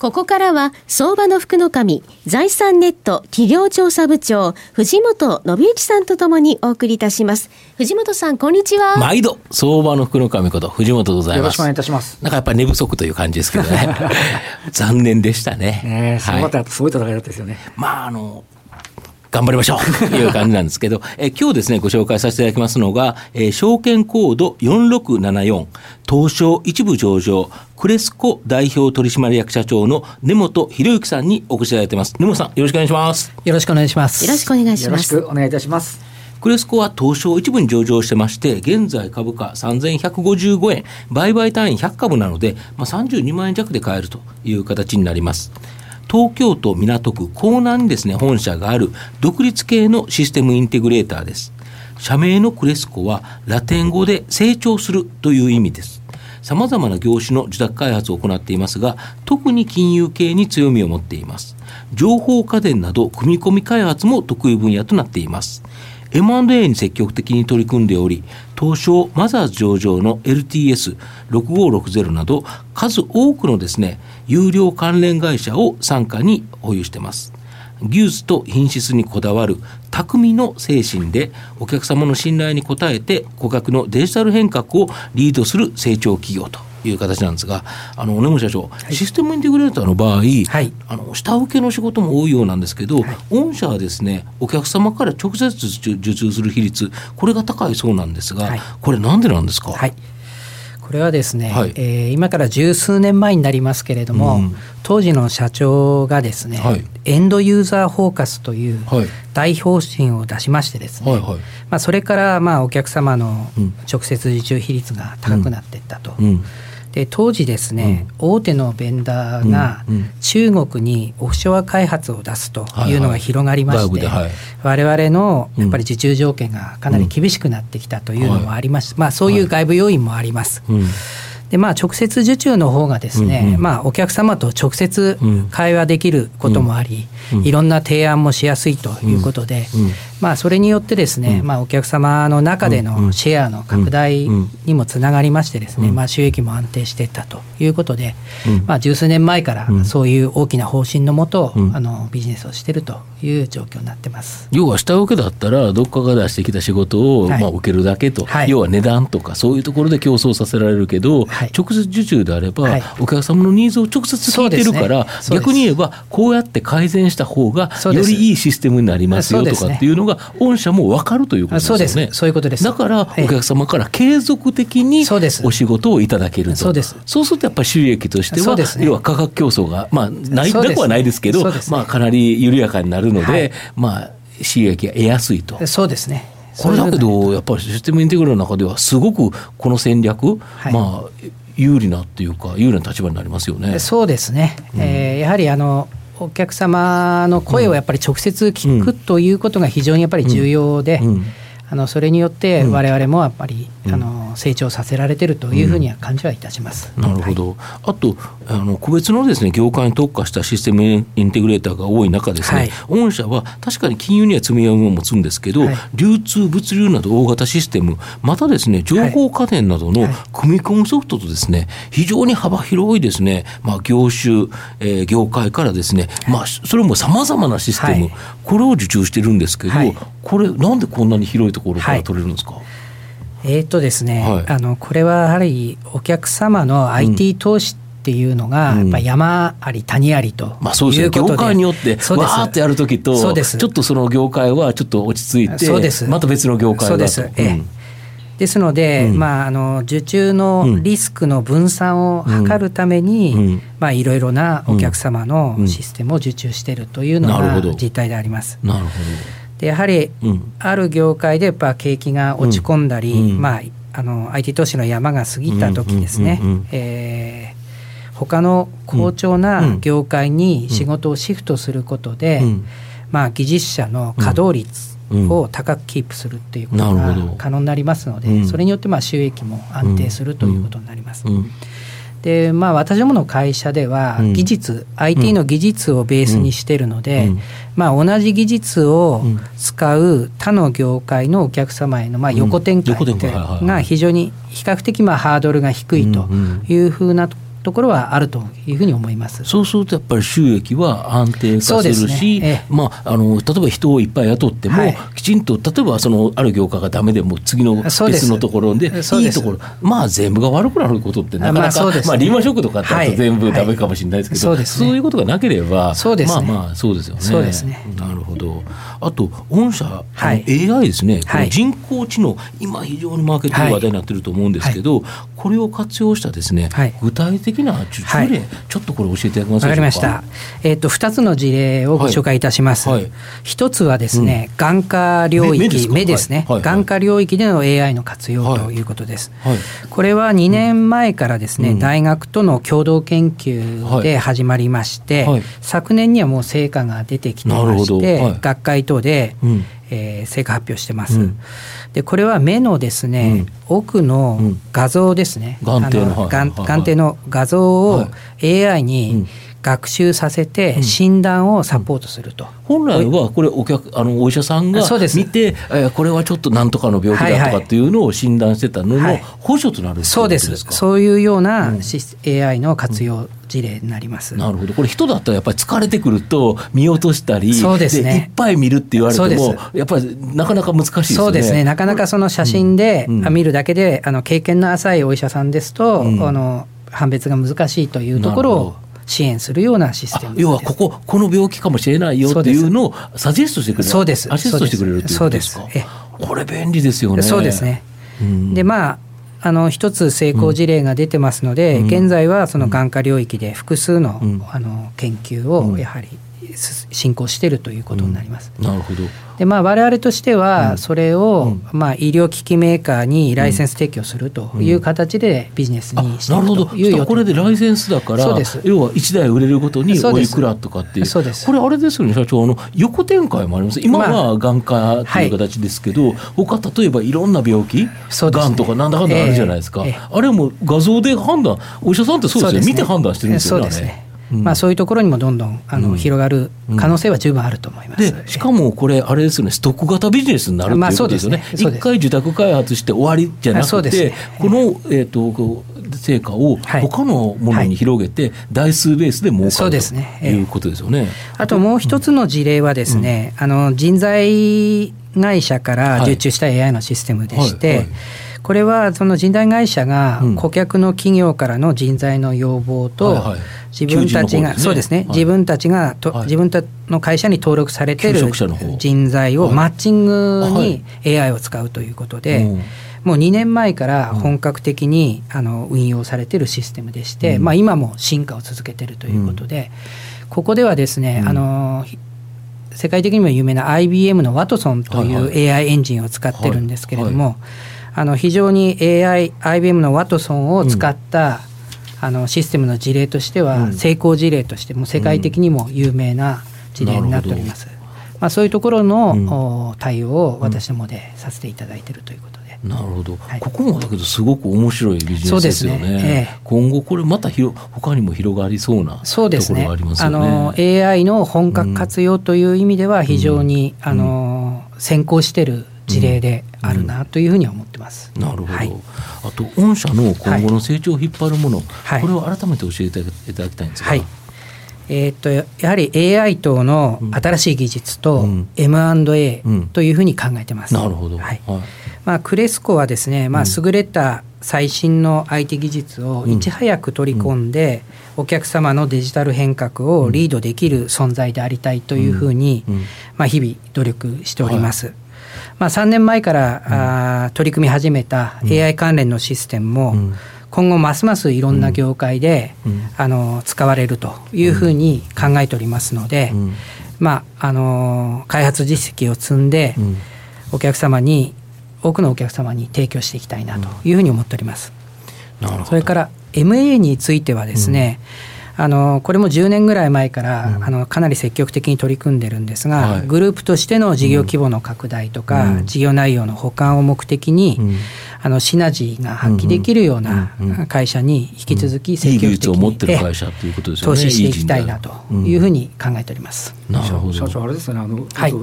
ここからは、相場の福の神、財産ネット企業調査部長、藤本信之さんとともにお送りいたします。藤本さん、こんにちは。毎度、相場の福の神こと、藤本でございます。よろしくお願いいたします。なんかやっぱり寝不足という感じですけどね。残念でしたね。ねえ、すごかった、すごい戦いだったですよね。まあ、あの、頑張りましょうと いう感じなんですけど、え今日ですね、ご紹介させていただきますのが、えー、証券コード4674、東証一部上場、クレスコ代表取締役社長の根本博之さんにお越しいただいてます。根本さん、よろしくお願いします。よろしくお願いします。よろしくお願いします。よろしくお願いいたします。クレスコは東証一部に上場してまして、現在株価3155円、売買単位100株なので、まあ、32万円弱で買えるという形になります。東京都港区港南にですね、本社がある独立系のシステムインテグレーターです。社名のクレスコはラテン語で成長するという意味です。様々な業種の受託開発を行っていますが、特に金融系に強みを持っています。情報家電など組み込み開発も得意分野となっています。M&A に積極的に取り組んでおり、東証マザーズ上場の LTS6560 など数多くのですね、有料関連会社を傘下に保有しています。技術と品質にこだわる匠の精神でお客様の信頼に応えて顧客のデジタル変革をリードする成長企業という形なんですが、あの根本社長、はい、システムインテグレーターの場合、はい、あの下請けの仕事も多いようなんですけど、はい、御社はですね、お客様から直接受注する比率、これが高いそうなんですが、これなんでなんですか？これはですね、はい、えー、今から十数年前になりますけれども、うん、当時の社長がですね、はい、エンドユーザーフォーカスという大方針を出しましてですね、はいはい、まあ、それからまあお客様の直接受注比率が高くなっていったと。うんうんで当時ですね、うん、大手のベンダーが中国にオフショア開発を出すというのが広がりまして、はいはい、我々のやっぱり受注条件がかなり厳しくなってきたというのもありまして、まあ、そういう外部要因もあります。はいでまあ、直接受注の方がですね、うんうん、まあ、お客様と直接会話できることもあり、うん、いろんな提案もしやすいということで、うん。うん、まあ、それによってですね、まあ、お客様の中でのシェアの拡大にもつながりましてですね、まあ、収益も安定していったということで、まあ、十数年前からそういう大きな方針のもと、あのビジネスをしているという状況になってます。要は下請けだったらどっかが出してきた仕事を、まあ、受けるだけと、はい、要は値段とかそういうところで競争させられるけど、はい、直接受注であれば、はい、お客様のニーズを直接聞いてるから、ね、逆に言えばこうやって改善した方がよりいいシステムになりますよとかっていうのが御社も分かるということです。よね。そうそういうことです。だからお客様から継続的にお仕事をいただけると。そうです。そうするとやっぱり収益としては、ね、要は価格競争が、まあ、ないなくはないですけど、ね、まあ、かなり緩やかになるので、はい、まあ、収益が得やすいと。そうですね。これだけど、やっぱりシステムインテグレの中では、すごくこの戦略、はい、まあ、有利なっていうか、有利な立場になりますよね。そうですね、うん、えー、やはりあのお客様の声をやっぱり直接聞くということが非常にやっぱり重要で、あのそれによって我々もやっぱり、あの成長させられてるというふうには感じはいたします、なるほど、はい、あとあの個別のですね業界に特化したシステムインテグレーターが多い中ですね、はい、御社は確かに金融には積み上げを持つんですけど、はい、流通物流など大型システムまたですね情報家電などの組み込むソフトとですね非常に幅広いですね、まあ、業種、えー、業界からですね、まあ、それもさまざまなシステム、これを受注してるんですけど、これなんでこんなに広いところから取れるんですか、えーとですねはい、あのこれはやはりお客様の IT 投資っていうのが、やっぱ山あり谷ありと、まあ、そうですね。業界によってわーってやるときとちょっとその業界はちょっと落ち着いてそうです。また別の業界そうです、ええ。ですので、うん、まあ、あの受注のリスクの分散を図るために、うん、まあ、いろいろなお客様のシステムを受注しているというのが実態であります。なるほどでやはり、ある業界でやっぱ景気が落ち込んだり、うん、まあ、あの IT 投資の山が過ぎた時ですね、えー、他の好調な業界に仕事をシフトすることで、まあ、技術者の稼働率を高くキープするっていうことが可能になりますので、それによってまあ収益も安定するということになります。でまあ、私どもの会社では技術、うん、IT の技術をベースにしているので、うん、まあ、同じ技術を使う他の業界のお客様へのまあ横展開が非常に比較的まあハードルが低いというふうなところはあるというふうに思います。そうするとやっぱり収益は安定化するし、ね。まあ、あの例えば人をいっぱい雇っても、はい、きちんと例えばそのある業界がだめでも次の別のところでいいところ。まあ全部が悪くなることってなかなか、まあね、まあ、リーマンショックとかだと全部だめかもしれないですけど、はい。はい、そういうことがなければね、まあまあそうですよね。そうですね。なるほど。あと御社、はい、AI ですね。これ人工知能、今非常にマーケットで話題になってると思うんですけど、これを活用したですね、具体的的な事例、はい、ちょっとこれ教えていただけますか？わかりました。えっ、ー、と二つの事例をご紹介いたします。一、はい、つはですね、うん、眼科領域目ですね、はい、眼科領域での AI の活用ということです。これは2年前からですね、うん、大学との共同研究で始まりまして、昨年にはもう成果が出てきてまして、学会等で、うん。えー、成果発表してます。うん、でこれは目のですね、うん、奥の画像ですね、眼底の眼底の画像を AI に学習させて診断をサポートすると、本来はこれお客あのお医者さんが見て、えー、これはちょっとなんとかの病気だとかっていうのを診断してたのの補助となる、はい、そうです。そういうような、うん、AI の活用事例になります、なるほど。これ人だったらやっぱり疲れてくると見落としたりそうですね。いっぱい見るって言われてもやっぱりなかなか難しいですね。そうですね。なかなかその写真で見るだけで、あの経験の浅いお医者さんですと、あの判別が難しいというところを支援するようなシステム要はこここの病気かもしれないよっていうのをサジェストしてくれる。そうです。アシストしてくれるっていうことですか？これ便利ですよね。そうですね、うん、でまああの一つ成功事例が出てますので、うん、現在はその眼科領域で複数の,、あの研究をやはり進行しているということになります。なるほど。でまあ、我々としてはそれを、まあ、医療機器メーカーにライセンス提供するという形でビジネスにしていくという予これでライセンスだから要は1台売れるごとにおいくらとかっていう。そうです。これあれですよね社長あの横展開もあります。今は眼科という形ですけど、まあはい、他例えばいろんな病気がん、ね、とかなんだかんだあるじゃないですか、あれも画像で判断お医者さんってそうですよね、ね、見て判断してるんですよね。まあ、そういうところにもどんどんあの、広がる可能性は十分あると思います、でしかもこれ、あれですよね、ストック型ビジネスになるっていうことですよね、一、まあ、回受託開発して終わりじゃなくて、ね、この、えーと、成果を他のものに広げて、台数ベースで儲かる、ということですよね。あともう一つの事例はですね、あの人材会社から受注した AI のシステムでして、はい。はい。はいこれはその人材会社が顧客の企業からの人材の要望と、自分たちが、そうですね、自分たちがと、自分たの会社に登録されている人材をマッチングに AI を使うということで、もう2年前から本格的に、あの運用されているシステムでして、まあ、今も進化を続けているということで、ここではですね、あの世界的にも有名な IBM のワトソンという AI エンジンを使ってるんですけれども、あの非常に AI、IBM のワトソンを使った、うん、あのシステムの事例としては、成功事例としても世界的にも有名な事例になっております。まあ、そういうところの、対応を私どもでさせていただいているということで。なるほど、はい、ここもだけどすごく面白いビジネスですよね。ね。ええ、今後これまた広他にも広がりそうなそうですね。ありますよね。あの AI の本格活用という意味では非常に、うん、あの先行している事例であるなというふうには思ってます。なるほど、はい、あと御社の今後の成長を引っ張るもの、はい、これを改めて教えていただきたいんですが。はい。えー、とやはり AI 等の新しい技術と M&A というふうに考えてます。なるほど、はい。まあ、クレスコはですね、まあ、優れた最新の IT 技術をいち早く取り込んで、お客様のデジタル変革をリードできる存在でありたいというふうに、まあ、日々努力しております。はいまあ、3年前から、うん、あ取り組み始めた AI 関連のシステムも、今後ますますいろんな業界で、あの使われるというふうに考えておりますので、まああの開発実績を積んで、お客様に多くのお客様に提供していきたいなというふうに思っております。それから MA についてはですね、あのこれも10年ぐらい前から、うん、あのかなり積極的に取り組んでるんですが、はい、グループとしての事業規模の拡大とか、うん、事業内容の補完を目的に、うん、あのシナジーが発揮できるような会社に引き続き積極的に、投資していきたいなというふうに考えております。なるほど。社長あれですねあの、はい、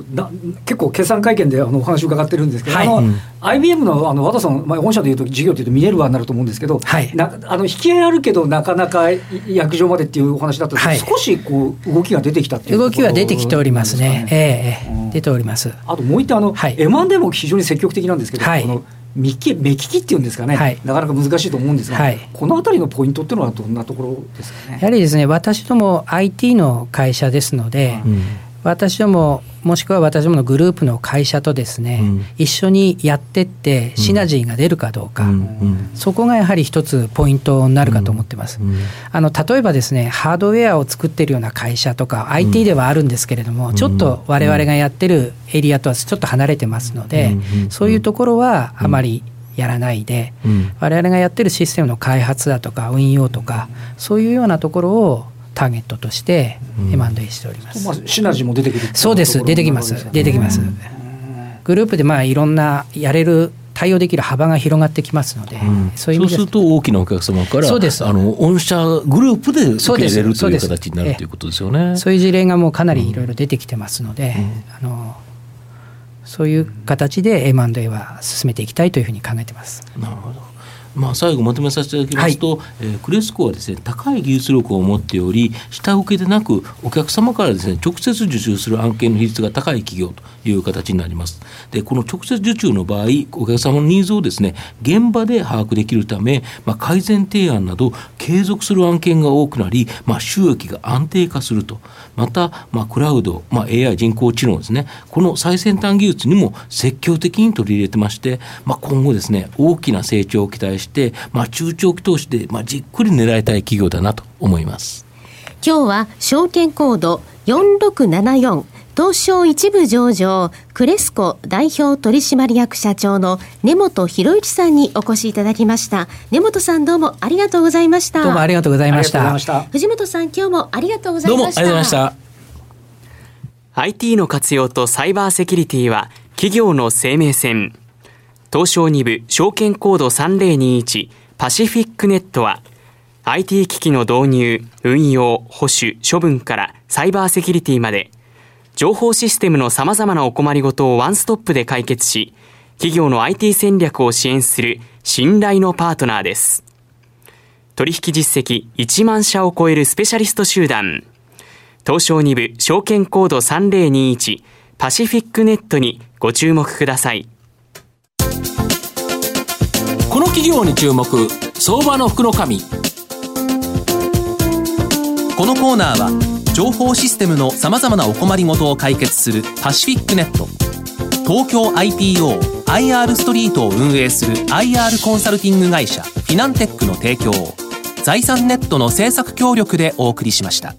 結構決算会見であのお話伺ってるんですけど、はい、あの、IBM のあの和田さん、まあ、本社でいうと事業というとミネルヴァになると思うんですけど、はい、なあの引き合いあるけどなかなか役場までっていうお話だったんですけど、少しこう動きが出てきたっていう動きは出てきておりますね。ええー、出ております。あともう一点あの、はい、M&A も非常に積極的なんですけど、はい、この目利き目利きっていうんですかね、はい、なかなか難しいと思うんですが、はい、このあたりのポイントっていうのはどんなところですかね？やはりですね私ども IT の会社ですので、うん私どももしくは私どものグループの会社とですね、うん、一緒にやってってシナジーが出るかどうか、うん、そこがやはり一つポイントになるかと思ってます、うん、あの例えばですねハードウェアを作ってるような会社とか IT ではあるんですけれども、ちょっと我々がやってるエリアとはちょっと離れてますので、そういうところはあまりやらないで、我々がやってるシステムの開発だとか運用とかそういうようなところをターゲットとして M&A しております、まあ、シナジーも出てくるそうです出てきます。出てきます。グループでまあいろんなやれる対応できる幅が広がってきますので、うん、そういうそうすると大きなお客様からそうです。あの御社グループで受け入れるという形になるということですよね。そういう事例がもうかなりいろいろ出てきてますので、うん、あのそういう形で M&A は進めていきたいというふうに考えてます。なるほどまあ、最後まとめさせていただきますと、はい、えー、クレスコはですね高い技術力を持っており下請けでなくお客様からですね直接受注する案件の比率が高い企業という形になります。でこの直接受注の場合お客様のニーズをですね現場で把握できるため、まあ、改善提案など継続する案件が多くなり、まあ、収益が安定化すると。また、まあ、クラウド、まあ、AI 人工知能ですね。この最先端技術にも積極的に取り入れてまして、まあ、今後ですね大きな成長を期待して、まあ、中長期投資で、まあ、じっくり狙いたい企業だなと思います。今日は証券コード4674東証一部上場クレスコ代表取締役社長の根本博之さんにお越しいただきました。根本さんどうもありがとうございました。どうもありがとうございました。藤本さん今日もありがとうございました。どうもありがとうございました。IT の活用とサイバーセキュリティは企業の生命線東証2部証券コード3021パシフィックネットは IT 機器の導入、運用、保守、処分からサイバーセキュリティまで情報システムの様々なお困りごとをワンストップで解決し、企業の IT 戦略を支援する信頼のパートナーです。取引実績1万社を超えるスペシャリスト集団、東証2部証券コード3021パシフィックネットにご注目ください。この企業に注目、相場の福の。このコーナーは情報システムのさまざまなお困りごとを解決するパシフィックネット東京 IPOIR ストリートを運営する IR コンサルティング会社フィナンテックの提供を財産ネットの政策協力でお送りしました。